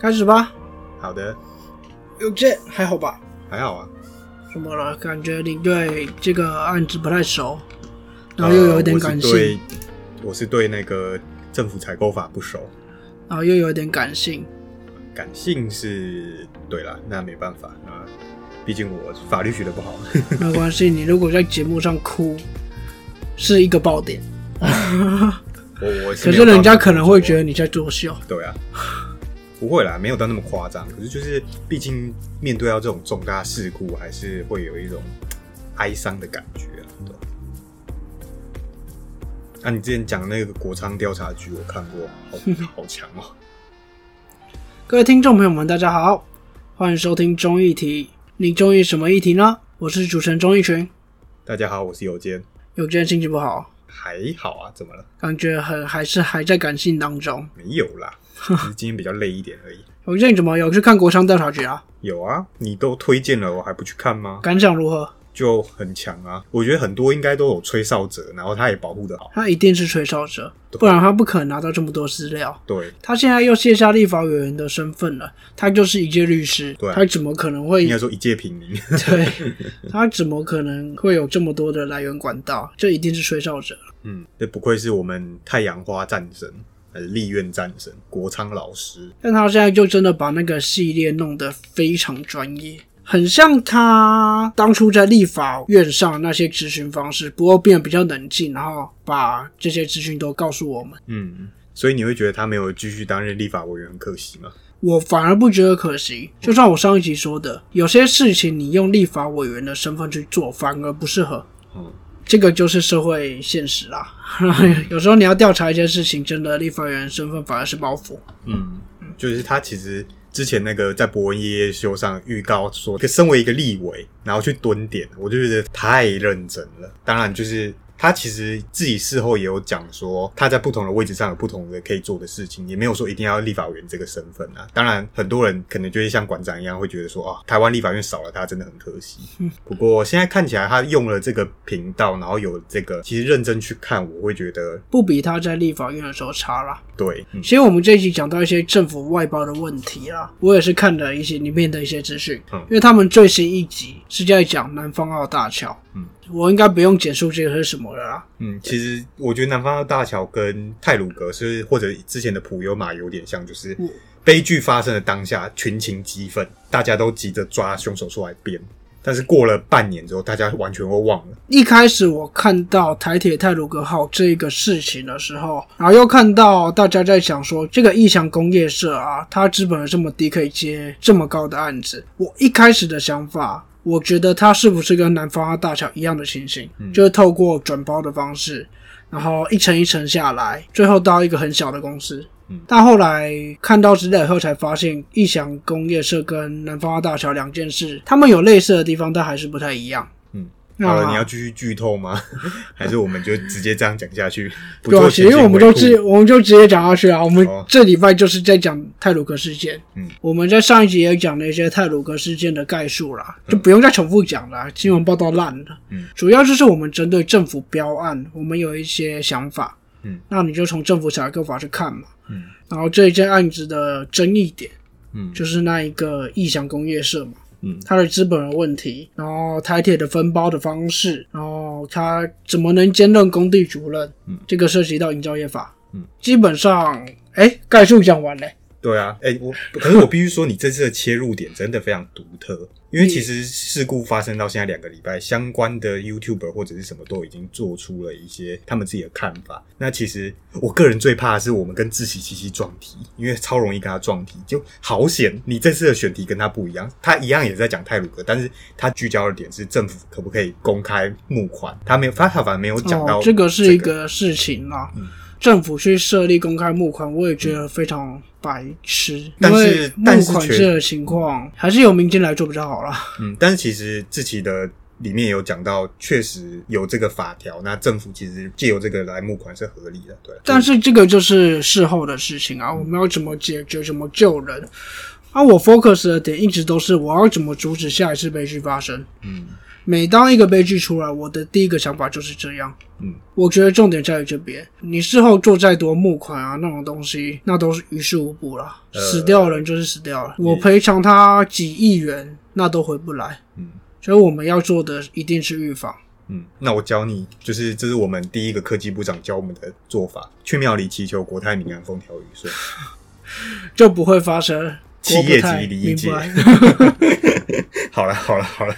开始吧。好的，有这还好吧？还好啊。怎么了？感觉你对这个案子不太熟，然后又有一点感性，呃我是对我是对那个政府采购法不熟，然后又有一点感性。感性是对啦，那没办法，那毕竟我法律学的不好。没关系，你如果在节目上哭，是一个爆点。我我可是人家可能会觉得得你在作秀。对啊，不会啦，没有到那么夸张。可是就是，毕竟面对到这种重大事故，还是会有一种哀伤的感觉啊。对吧啊，你之前讲那个国昌调查局，我看过，好 好强哦。各位听众朋友们，大家好，欢迎收听综艺题。你中意什么议题呢？我是主持人钟义群。大家好，我是有坚，有间心情不好，还好啊，怎么了？感觉很还是还在感性当中。没有啦，只是今天比较累一点而已。有件怎么有去看国商调查局啊？有啊，你都推荐了，我还不去看吗？感想如何？就很强啊！我觉得很多应该都有吹哨者，然后他也保护的好。他一定是吹哨者，不然他不可能拿到这么多资料。对，他现在又卸下立法委员的身份了，他就是一介律师，对啊他怎么可能会应该说一介平民。对？他怎么可能会有这么多的来源管道？这一定是吹哨者。嗯，这不愧是我们太阳花战神，还是立院战神国昌老师。但他现在就真的把那个系列弄得非常专业，很像他当初在立法院上那些咨询方式，不过变得比较冷静，然后把这些资讯都告诉我们。嗯，所以你会觉得他没有继续担任立法委员很可惜吗？我反而不觉得可惜，就像我上一集说的，有些事情你用立法委员的身份去做，反而不适合。嗯，这个就是社会现实啦。有时候你要调查一件事情，真的立法委员身份反而是包袱。嗯，就是他其实之前那个在博文夜夜秀上预告说，可身为一个立委，然后去蹲点，我就觉得太认真了。当然，就是他其实自己事后也有讲说，他在不同的位置上有不同的可以做的事情，也没有说一定要立法委员这个身份啊。当然，很多人可能就会像馆长一样，会觉得说啊，台湾立法院少了他真的很可惜。不过现在看起来，他用了这个频道，然后有这个，其实认真去看，我会觉得不比他在立法院的时候差啦。对，嗯其实我们这一集讲到一些政府外包的问题啦，我也是看了一些里面的一些资讯，嗯因为他们最新一集是在讲南方澳大桥，嗯，我应该不用简述这个是什么了啦。嗯，其实我觉得南方的大桥跟泰鲁格是或者之前的普悠玛有点像，就是嗯悲剧发生的当下，群情激愤，大家都急着抓凶手出来编。但是过了半年之后，大家完全会忘了。一开始我看到台铁泰鲁格号这个事情的时候，然后又看到大家在想说这个义祥工业社啊，它资本额这么低，可以接这么高的案子。我一开始的想法，我觉得它是不是跟南方澳大桥一样的情形，就是透过转包的方式，然后一层一层下来，最后到一个很小的公司。但后来看到资料以后，才发现义祥工业社跟南方澳大桥两件事，他们有类似的地方，但还是不太一样。好了，你要继续剧透吗？还是我们就直接这样讲下去？不对啊，做其实我们就直接我们就直接讲下去啊。我们哦这礼拜就是在讲泰鲁格事件。嗯，我们在上一集也讲了一些泰鲁格事件的概述啦，就不用再重复讲了。新闻报道烂了。嗯，主要就是我们针对政府标案，我们有一些想法。嗯，那你就从政府采购法去看嘛。嗯，然后这一件案子的争议点，嗯就是那一个异祥工业社嘛。嗯他的资本的问题，然后台铁的分包的方式，然后他怎么能兼任工地主任？嗯，这个涉及到营造业法。嗯，基本上，哎，概述讲完嘞。对啊，哎、我可是我必须说，你这次的切入点真的非常独特，因为其实事故发生到现在两个礼拜，相关的 YouTuber 或者是什么都已经做出了一些他们自己的看法。那其实我个人最怕的是我们跟自喜七七撞题，因为超容易跟他撞题，就好险。你这次的选题跟他不一样，他一样也在讲泰鲁格，但是他聚焦的点是政府可不可以公开募款，他没有，他反而没有讲到、哦，这个是一个事情啊。嗯政府去设立公开募款，我也觉得非常白痴。但是募款这个情况，还是由民间来做比较好啦。嗯，但是其实自己的里面有讲到，确实有这个法条，那政府其实借由这个来募款是合理的，对。但是这个就是事后的事情啊，我们要怎么解决，怎么救人。啊，我 focus 的点一直都是我要怎么阻止下一次悲剧发生。嗯每当一个悲剧出来，我的第一个想法就是这样。嗯，我觉得重点在于这边，你事后做再多募款啊那种东西，那都是于事无补了。呃死掉的人就是死掉了，我赔偿他几亿元，那都回不来。嗯，所以我们要做的一定是预防。嗯，那我教你，就是这是我们第一个科技部长教我们的做法：去庙里祈求国泰民安、风调雨顺。就不会发生企业级理解明白 好了，好了，好了，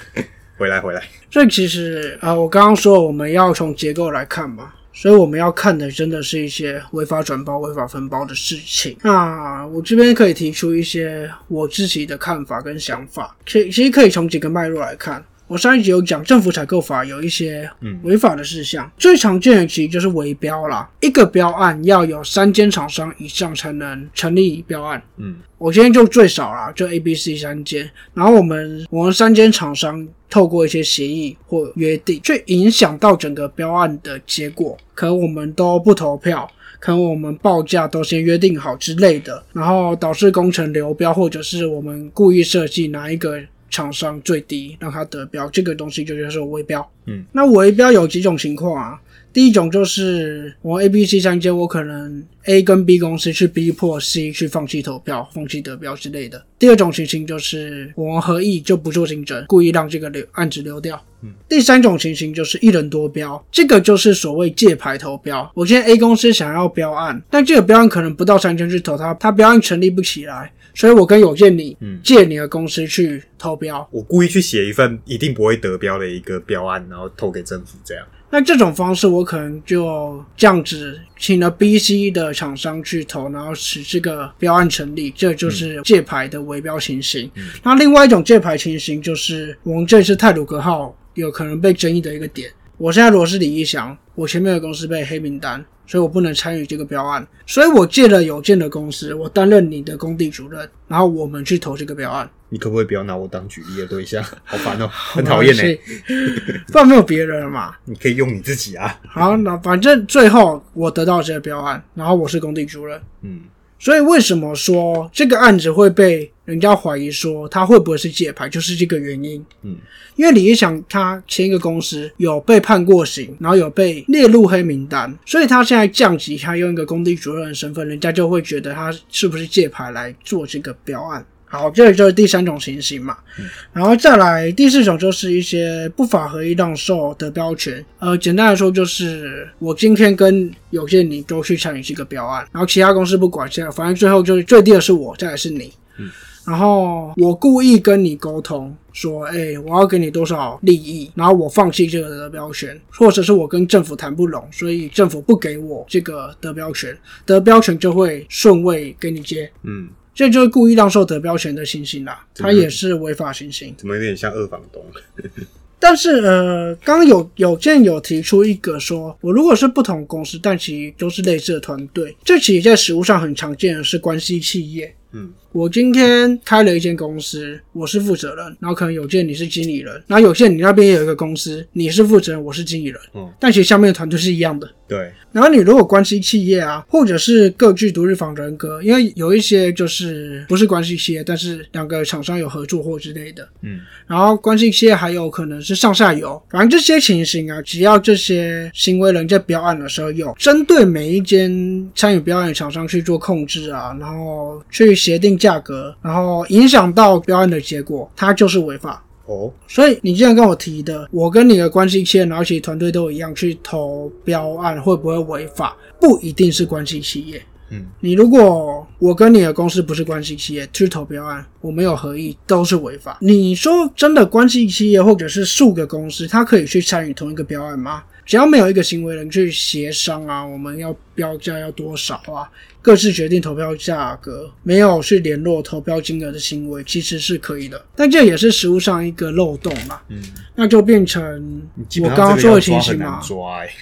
回来，回来。这其实啊、我刚刚说我们要从结构来看嘛，所以我们要看的真的是一些违法转包、违法分包的事情。那我这边可以提出一些我自己的看法跟想法，其其实可以从几个脉络来看。我上一集有讲政府采购法有一些嗯。违法的事项，最常见的其实就是围标啦。一个标案要有三间厂商以上才能成立标案，嗯。我今天就最少啦，就 A、B、C 三间，然后我们我们三间厂商透过一些协议或约定，去影响到整个标案的结果，可能我们都不投票，可能我们报价都先约定好之类的，然后导致工程流标，或者是我们故意设计哪一个厂商最低让他得标，这个东西就叫做围标。嗯，那围标有几种情况啊？第一种就是我 A、B、C 三间，我可能 A 跟 B 公司去逼迫 C 去放弃投票、放弃得标之类的。第二种情形就是我们合意就不做竞争，故意让这个流案子流掉。嗯，第三种情形就是一人多标，这个就是所谓借牌投标。我现在 A 公司想要标案，但这个标案可能不到三千去投它，它标案成立不起来，所以我跟有建你嗯借你的公司去投标。我故意去写一份一定不会得标的一个标案，然后投给政府，这样。那这种方式，我可能就这样子请了 B、C 的厂商去投，然后使这个标案成立，这就是借牌的围标情形。那另外一种借牌情形，就是我们这次泰鲁格号有可能被争议的一个点。我现在如果是李义祥，我前面的公司被黑名单，所以我不能参与这个标案，所以我借了有建的公司，我担任你的工地主任，然后我们去投这个标案。你可不可以不要拿我当举例的对象？好烦哦、很讨厌呢。呢，不然没有别人了嘛。你可以用你自己啊。好，那反正最后我得到这个标案，然后我是工地主任，嗯所以为什么说这个案子会被人家怀疑说他会不会是借牌，就是这个原因。嗯因为李一祥他前一个公司有被判过刑，然后有被列入黑名单，所以他现在降级，他用一个工地主任的身份，人家就会觉得他是不是借牌来做这个标案。好，这里就是第三种情形嘛。然后再来第四种就是一些不法合意让售的标权。呃，简单来说就是我今天跟有些你都去参与这个标案，然后其他公司不管，现在反正最后就是最低的是我，再来是你。然后我故意跟你沟通说，哎、我要给你多少利益，然后我放弃这个得标权，或者是我跟政府谈不拢，所以政府不给我这个得标权，得标权就会顺位给你接，嗯，这就是故意让受得标权的情形啦，它也是违法行星。怎么有点像二房东？但是呃，刚刚有有见有提出一个说，我如果是不同公司，但其实都是类似的团队，这其实在实务上很常见的是关系企业。嗯我今天开了一间公司，我是负责人，然后可能有件你是经理人，然后有件你那边也有一个公司，你是负责人，我是经理人，嗯，但其实下面的团队是一样的。对，然后你如果关系企业啊，或者是各具独立房人格，因为有一些就是不是关系企业，但是两个厂商有合作或之类的，嗯。然后关系企业还有可能是上下游，反正这些情形啊，只要这些行为人在标案的时候有针对每一间参与标案的厂商去做控制啊，然后去协定价格，然后影响到标案的结果，它就是违法。哦，所以你既然跟我提的，我跟你的关系企业，然后其实团队都一样去投标案，会不会违法？不一定是关系企业。嗯你如果我跟你的公司不是关系企业去投标案，我没有合意，都是违法。你说真的，关系企业或者是数个公司，它可以去参与同一个标案吗？只要没有一个行为人去协商啊，我们要标价要多少啊，各自决定投标价格，没有去联络投标金额的行为，其实是可以的。但这也是实务上一个漏洞嘛，嗯，那就变成我刚刚说的情形嘛。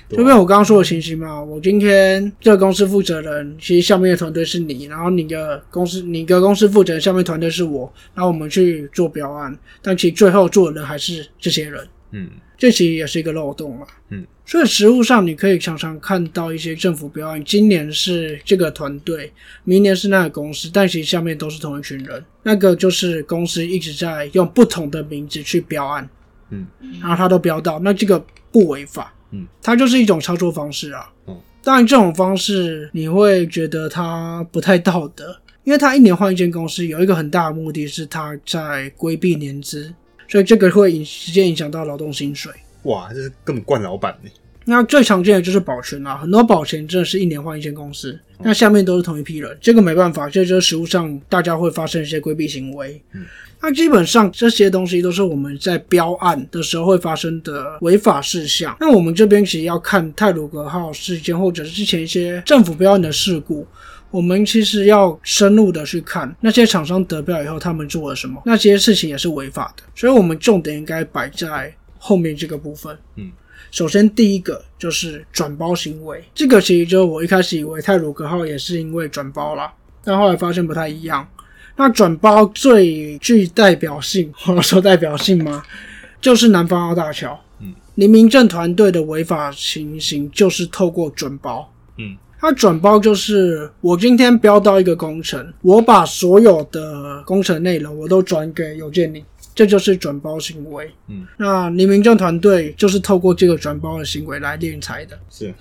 就变我刚刚说的情形嘛，我今天这个公司负责人，其实下面的团队是你，然后你的公司你的公司负责下面团队是我，然后我们去做标案，但其实最后做的人还是这些人，嗯这其实也是一个漏洞嘛。嗯，所以实务上你可以常常看到一些政府标案，今年是这个团队，明年是那个公司，但其实下面都是同一群人，那个就是公司一直在用不同的名字去标案。嗯，然后他都标到，那这个不违法，嗯，它就是一种操作方式啊。嗯，当然这种方式你会觉得它不太道德，因为他一年换一间公司，有一个很大的目的是他在规避年资，所以这个会影直接影响到劳动薪水。哇，这是根本惯老板呢。那最常见的就是保全啦，很多保全真的是一年换一间公司，那下面都是同一批人，这个没办法，这就是实务上大家会发生一些规避行为。嗯，那基本上这些东西都是我们在标案的时候会发生的违法事项。那我们这边其实要看泰鲁格号事件，或者是之前一些政府标案的事故。我们其实要深入的去看那些厂商得标以后他们做了什么，那些事情也是违法的，所以我们重点应该摆在后面这个部分。嗯，首先第一个就是转包行为，这个其实就是我一开始以为泰鲁格号也是因为转包啦，但后来发现不太一样。那转包最具代表性，或者说代表性吗？就是南方澳大桥。嗯，林明正团队的违法情形就是透过转包。嗯，它转包就是我今天标到一个工程，我把所有的工程内容我都转给邮件你，这就是转包行为。嗯，那林明正团队就是透过这个转包的行为来敛财的。是，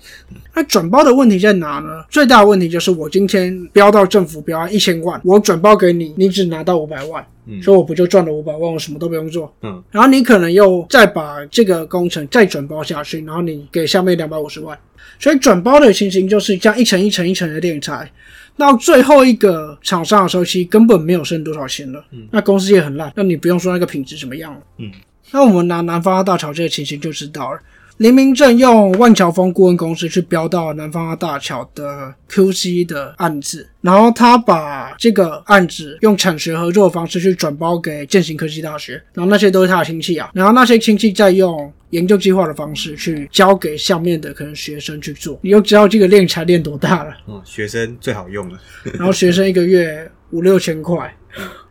那转包的问题在哪呢？最大的问题就是我今天标到政府标案一千万，我转包给你，你只拿到五百万，嗯所以我不就赚了五百万，我什么都不用做。嗯然后你可能又再把这个工程再转包下去，然后你给下面两百五十万，所以转包的情形就是这样一层一层一层的敛财。到最后一个厂商的时候，其实根本没有剩多少钱了。嗯那公司也很烂，那你不用说那个品质怎么样了。嗯，那我们拿南方大桥这个情形就知道了。林明正用万桥峰顾问公司去标到南方大桥的 QC 的案子，然后他把这个案子用产学合作的方式去转包给建行科技大学，然后那些都是他的亲戚啊，然后那些亲戚再用研究计划的方式去交给下面的可能学生去做，你就知道这个练才练多大了。嗯，学生最好用了。然后学生一个月五六千块，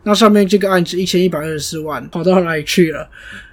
那上面这个案子一千一百二十四万跑到哪里去了？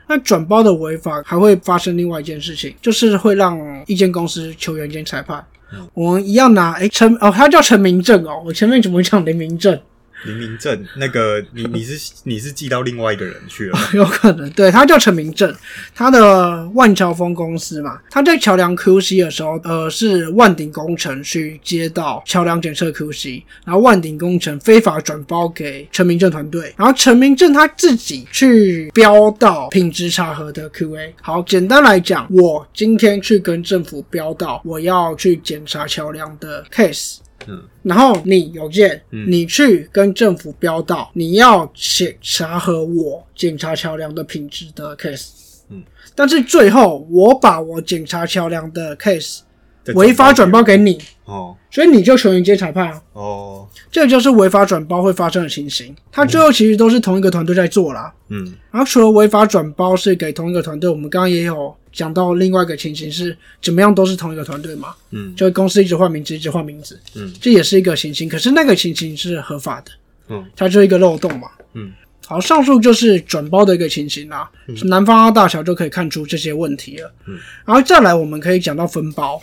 那转包的违法还会发生另外一件事情，就是会让一间公司球员兼裁判。我们一样拿哎陈哦，他叫陈明正哦，我前面怎么讲林明正？林明正，那个你你是你是寄到另外一个人去了。有可能，对他叫陈明正，他的万桥峰公司嘛，他在桥梁 QC 的时候，呃，是万鼎工程去接到桥梁检测 QC，然后万鼎工程非法转包给陈明正团队，然后陈明正他自己去标到品质查核的 QA。好，简单来讲，我今天去跟政府标到我要去检查桥梁的 case。嗯然后你邮件，嗯。你去跟政府标到你要检查和我检查桥梁的品质的 case，嗯，但是最后我把我检查桥梁的 case 再违法转包给你，哦。所以你就球员接裁判啊，哦，这就是违法转包会发生的情形。它最后其实都是同一个团队在做啦。嗯。然后除了违法转包是给同一个团队，我们刚刚也有讲到另外一个情形是怎么样都是同一个团队嘛，嗯。就公司一直换名字，一直换名字，嗯。这也是一个情形。可是那个情形是合法的，嗯。它就是一个漏洞嘛。嗯。好，上述就是转包的一个情形啦。南方澳大桥就可以看出这些问题了。嗯，然后再来，我们可以讲到分包，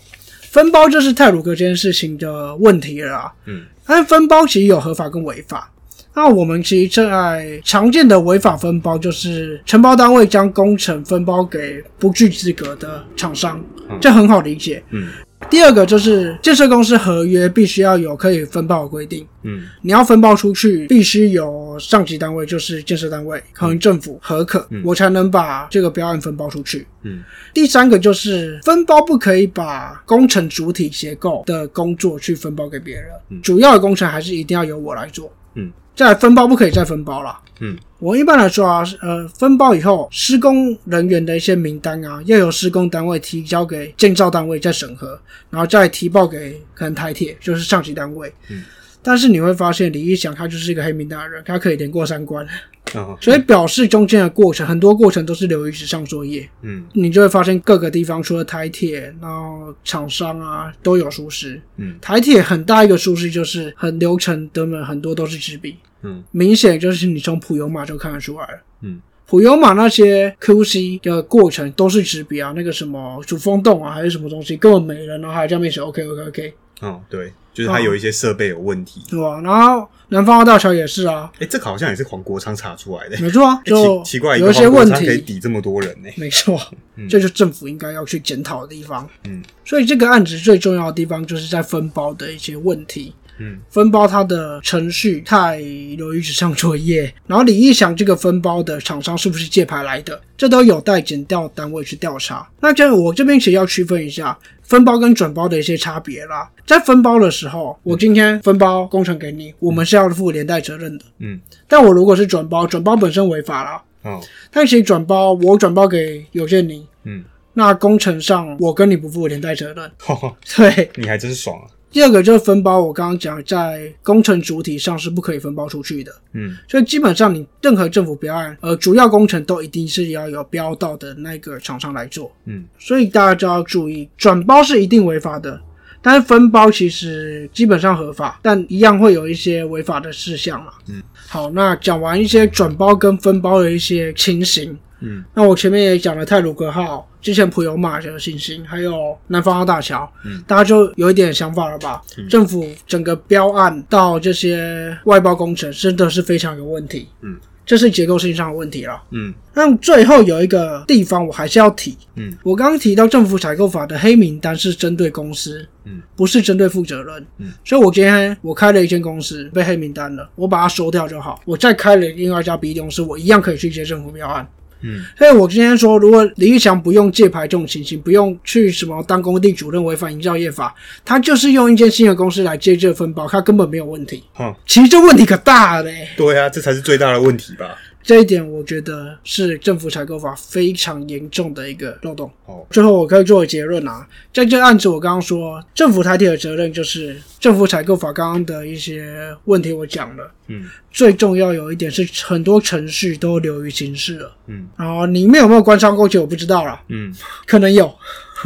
分包就是泰鲁格这件事情的问题了啦。嗯但是分包其实有合法跟违法。那我们其实在常见的违法分包，就是承包单位将工程分包给不具资格的厂商，这很好理解。嗯第二个就是建设公司合约必须要有可以分包的规定，嗯。你要分包出去，必须有上级单位，就是建设单位，可能政府核可，我才能把这个标案分包出去。嗯。第三个就是分包不可以把工程主体结构的工作去分包给别人，主要的工程还是一定要由我来做。嗯，再来分包不可以再分包了。嗯我一般来说啊，呃，分包以后，施工人员的一些名单啊，要由施工单位提交给建造单位再审核，然后再提报给可能台铁，就是上级单位。嗯，但是你会发现，李一祥他就是一个黑名单的人，他可以连过三关，哦所以表示中间的过程，很多过程都是流于纸上作业。嗯你就会发现各个地方除了台铁，然后厂商啊都有疏失。嗯台铁很大一个疏失就是很流程根本很多都是纸笔，嗯明显就是你从普悠玛就看得出来了。嗯普悠玛那些 QC 的过程都是纸笔啊，那个什么主风洞啊，还是什么东西根本没人，然后还在上面写 OK OK OK，哦，对，就是它有一些设备有问题。对吧？然后南方澳大桥也是啊，哎、这个好像也是黄国昌查出来的。没错啊，欸就奇奇怪，有一些问题可以，抵这么多人呢、没错，这就是政府应该要去检讨的地方。嗯，所以这个案子最重要的地方就是在分包的一些问题。嗯，分包它的程序太流于纸上作业，然后李义祥这个分包的厂商是不是借牌来的，这都有待检调单位去调查。那这样我这边其实要区分一下分包跟转包的一些差别啦。在分包的时候，我今天分包工程给你，我们是要负连带责任的。嗯，但我如果是转包，转包本身违法啦。哦，但其实转包我转包给有建宁，嗯，那工程上我跟你不负连带责任。对，你还真爽啊。第二个就是分包，我刚刚讲在工程主体上是不可以分包出去的，嗯。所以基本上你任何政府标案，呃，主要工程都一定是要有标到的那个厂商来做，嗯。所以大家就要注意，转包是一定违法的，但是分包其实基本上合法，但一样会有一些违法的事项嘛。嗯，好，那讲完一些转包跟分包的一些情形，嗯，那我前面也讲了泰鲁格号，之前普悠马的信息，还有南方澳大桥，嗯，大家就有一点想法了吧？政府整个标案到这些外包工程真的是非常有问题，嗯，这是结构性上的问题了。嗯。那最后有一个地方我还是要提，嗯，我刚刚提到政府采购法的黑名单是针对公司，嗯，不是针对负责人，嗯，所以我今天我开了一间公司被黑名单了，我把它收掉就好，我再开了另外一家 B 公司，我一样可以去接政府标案。嗯所以我今天说，如果李玉祥不用借牌这种情形，不用去什么当工地主任违反营造业法，他就是用一间新的公司来接这分包，他根本没有问题。嗯，其实这问题可大了嘞，对啊，这才是最大的问题吧？这一点我觉得是政府采购法非常严重的一个漏洞。哦，最后我可以做个结论啊，在这个案子我刚刚说，政府台铁的责任就是政府采购法刚刚的一些问题我讲了，嗯。最重要有一点是很多程序都流于形式了，嗯。然后里面有没有官商勾结我不知道啦，嗯。可能有。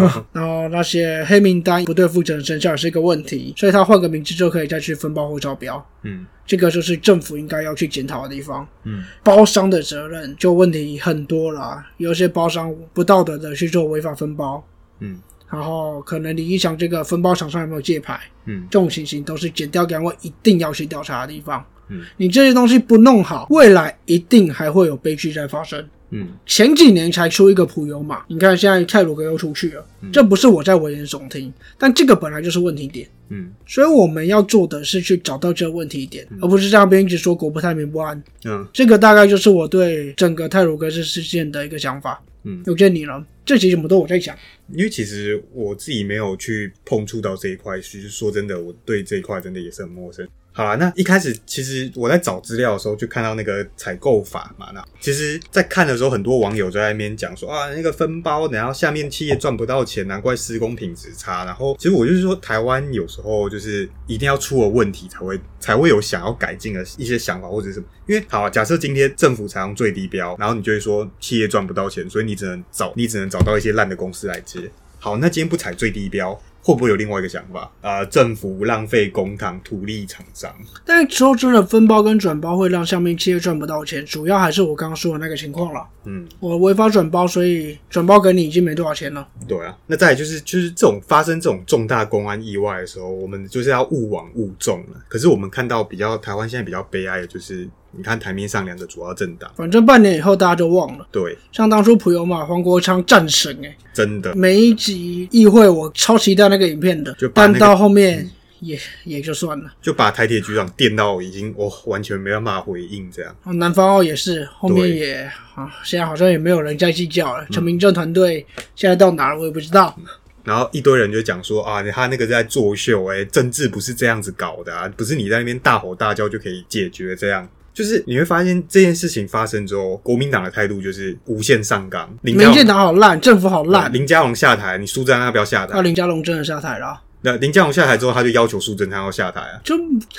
然后那些黑名单不对负责人生效也是一个问题，所以他换个名字就可以再去分包或招标，嗯。这个就是政府应该要去检讨的地方。嗯。包商的责任就问题很多啦，有些包商不道德的去做违法分包，嗯。然后可能李一祥这个分包厂商有没有借牌，嗯。这种情形都是检调单位一定要去调查的地方。嗯，你这些东西不弄好，未来一定还会有悲剧在发生。嗯前几年才出一个普悠玛，你看现在泰鲁格又出去了，这不是我在危言耸听，但这个本来就是问题点。嗯所以我们要做的是去找到这个问题点，而不是在那边一直说国不太平不安。嗯这个大概就是我对整个泰鲁格这事件的一个想法。嗯，有见你了，这集什么都我在想。因为其实我自己没有去碰触到这一块，其实说真的，我对这一块真的也是很陌生。好啦，那一开始其实我在找资料的时候就看到那个采购法嘛，那其实，在看的时候，很多网友就在那边讲说啊，那个分包，然后下面企业赚不到钱，难怪施工品质差。然后，其实我就是说，台湾有时候就是一定要出了问题才会 才会有想要改进的一些想法或者什么。因为好、啊，假设今天政府采用最低标，然后你就会说企业赚不到钱，所以你只能找你只能找到一些烂的公司来接。好，那今天不采最低标，会不会有另外一个想法？啊、政府浪费公帑，土力厂商。但是说真的，分包跟转包会让下面企业赚不到钱，主要还是我刚刚说的那个情况了。嗯，我违法转包，所以转包给你已经没多少钱了。对啊。那再来就是就是这种发生这种重大公安意外的时候，我们就是要勿往勿重了。可是我们看到比较台湾现在比较悲哀的就是，你看台面上两个主要政党，反正半年以后大家就忘了。对，像当初普悠玛黄国昌战神哎、真的每一集议会我超期待那个影片的就，把那个但到后面也、也就算了。就把台铁局长电到已经我完全没办法回应这样。哦南方澳也是，后面也啊，现在好像也没有人再计较了。陈明正团队现在到哪了，我也不知道。然后一堆人就讲说啊，他那个在作秀，哎、政治不是这样子搞的啊，不是你在那边大吼大叫就可以解决这样。就是你会发现这件事情发生之后，国民党的态度就是无限上纲。民进党好烂，政府好烂。林佳龙下台，你苏贞昌要不要下台啊？林佳龙真的下台了啊，那林佳龙下台之后，他就要求苏贞昌要下台啊。就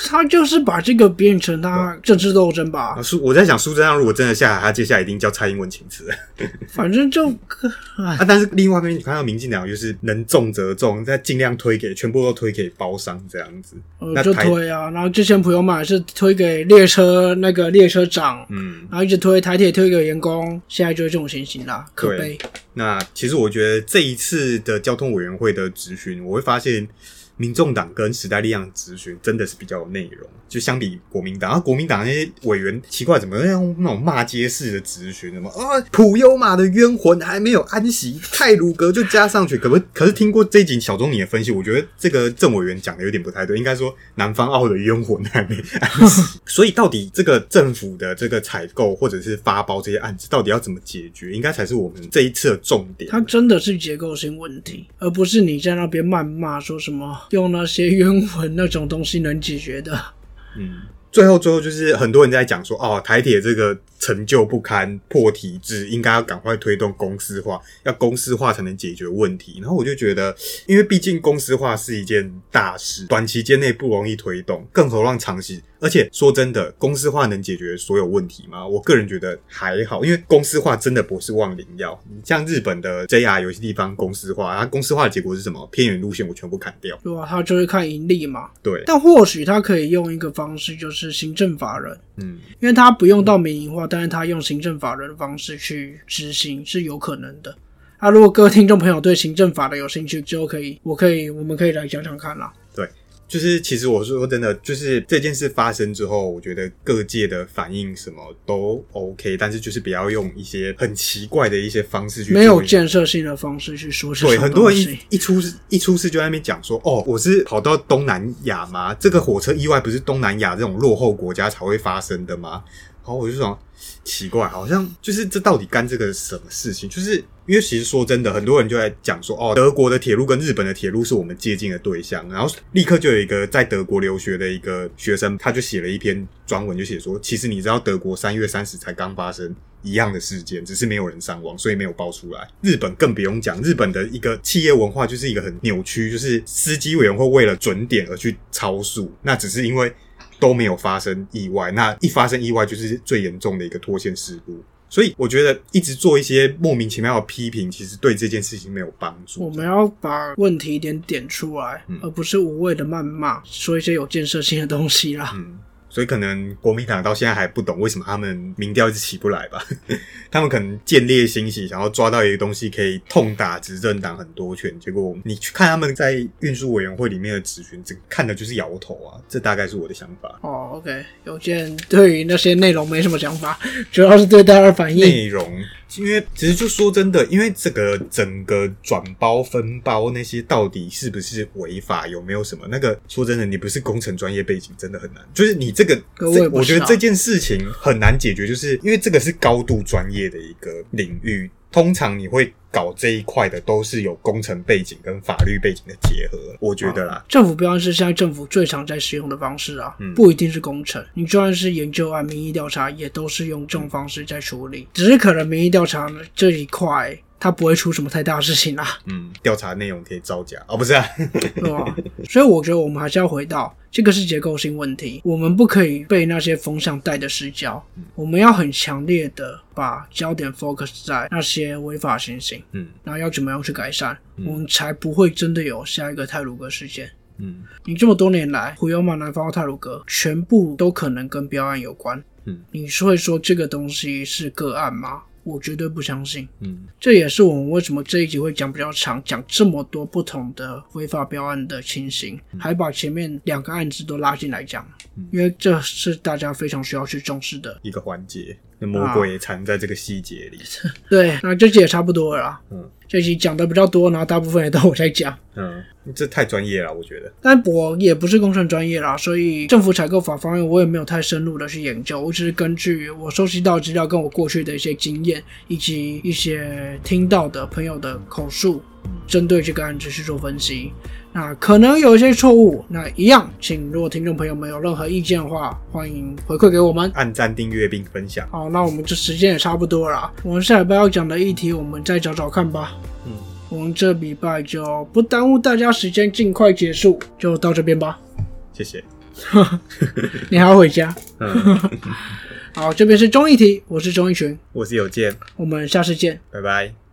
他就是把这个变成他政治斗争吧啊，。苏我在想，苏贞昌如果真的下台，他接下来一定叫蔡英文请辞。反正就，哎，啊，但是另外一边你看到民进党就是能重则重，再尽量推给全部都推给包商这样子。呃就那台推啊。然后之前普悠玛是推给列车那个列车长，嗯，然后一直推台铁推给员工，现在就是这种情形啦，可悲。那其实我觉得这一次的交通委员会的质询，我会发现民众党跟时代力量咨询真的是比较有内容，就相比国民党，然后国民党那些委员奇怪，怎么用那种骂街式的咨询？什么啊，普悠玛的冤魂还没有安息，泰鲁格就加上去，可不？可是听过这一集小钟你的分析，我觉得这个郑委员讲的有点不太对，应该说南方澳的冤魂还没安息。所以到底这个政府的这个采购或者是发包这些案子，到底要怎么解决，应该才是我们这一次的重点。它真的是结构性问题，而不是你在那边谩骂说什么用那些冤魂那种东西能解决的。嗯，最后最后就是很多人在讲说，哦，台铁这个成就不堪、破体制，应该要赶快推动公司化，要公司化才能解决问题。然后我就觉得，因为毕竟公司化是一件大事，短期间内不容易推动，更何况长期。而且说真的，公司化能解决所有问题吗？我个人觉得还好，因为公司化真的不是万灵药。你像日本的 JR 有些地方公司化，它公司化的结果是什么？偏远路线我全部砍掉，对啊？他就是看盈利嘛。对，但或许他可以用一个方式，就是行政法人，嗯，因为他不用到民营化，但是他用行政法人的方式去执行是有可能的。啊，如果各位听众朋友对行政法的有兴趣，就可以，我可以，我们可以来讲讲看啦。就是其实我说真的，就是这件事发生之后，我觉得各界的反应什么都 OK，但是就是不要用一些很奇怪的一些方式去没有建设性的方式去说这对，很多人一一出事一出事就在那边讲说，哦，我是跑到东南亚吗？这个火车意外不是东南亚这种落后国家才会发生的吗？然后我就想，奇怪，好像就是这到底干这个什么事情？就是因为其实说真的，很多人就在讲说，哦，德国的铁路跟日本的铁路是我们接近的对象。然后立刻就有一个在德国留学的一个学生，他就写了一篇专文，就写说，其实你知道德国三月三十才刚发生。一样的事件，只是没有人伤亡，所以没有爆出来。日本更不用讲，日本的一个企业文化就是一个很扭曲，就是司机委员会为了准点而去超速，那只是因为都没有发生意外，那一发生意外就是最严重的一个脱线事故。所以我觉得一直做一些莫名其妙的批评，其实对这件事情没有帮助。我们要把问题点点出来，嗯而不是无谓的谩骂，说一些有建设性的东西啦。嗯，所以可能国民党到现在还不懂为什么他们民调一直起不来吧？他们可能见猎欣喜，想要抓到一个东西可以痛打执政党很多拳，结果你去看他们在运输委员会里面的质询，这看的就是摇头啊。这大概是我的想法。哦，OK，有件对于那些内容没什么想法，主要是对大家的反应。内容，因为其实就说真的，因为这个整个转包分包那些到底是不是违法，有没有什么那个？说真的，你不是工程专业背景，真的很难。就是你这个，我我觉得这件事情很难解决，就是因为这个是高度专业的一个领域。通常你会搞这一块的，都是有工程背景跟法律背景的结合，我觉得啦。政府标案是现在政府最常在使用的方式啊，嗯不一定是工程，你就算是研究案、民意调查，也都是用这种方式在处理。只是可能民意调查这一块，它不会出什么太大的事情啦，嗯，调查内容可以造假哦，不是啊？对吧？所以我觉得我们还是要回到这个是结构性问题，我们不可以被那些风向带的失焦，我们要很强烈的把焦点 focus 在那些违法行刑，嗯然后要怎么样去改善，嗯我们才不会真的有下一个泰鲁格事件。嗯你这么多年来，虎油马、南方澳泰鲁格全部都可能跟标案有关。嗯，你是会说这个东西是个案吗？我绝对不相信。嗯这也是我们为什么这一集会讲比较长，讲这么多不同的非法标案的情形，还把前面两个案子都拉进来讲，因为这是大家非常需要去重视的。一个环节，那魔鬼也藏在这个细节里。对，那这集也差不多了啦。嗯这集讲的比较多，然后大部分也都我在讲。嗯，这太专业了，我觉得。但我也不是工程专业啦，所以政府采购法方面我也没有太深入的去研究，我只是根据我收集到的资料跟我过去的一些经验，以及一些听到的朋友的口述，针对这个案子去做分析。那可能有一些错误，那一样，请如果听众朋友们有任何意见的话，欢迎回馈给我们。按赞、订阅并分享。好，那我们这时间也差不多了，我们下礼拜要讲的议题，我们再找找看吧。嗯，我们这礼拜就不耽误大家时间，尽快结束，就到这边吧。谢谢。你还要回家？嗯，好，这边是综艺题，我是钟一群，我是有健，我们下次见。拜拜。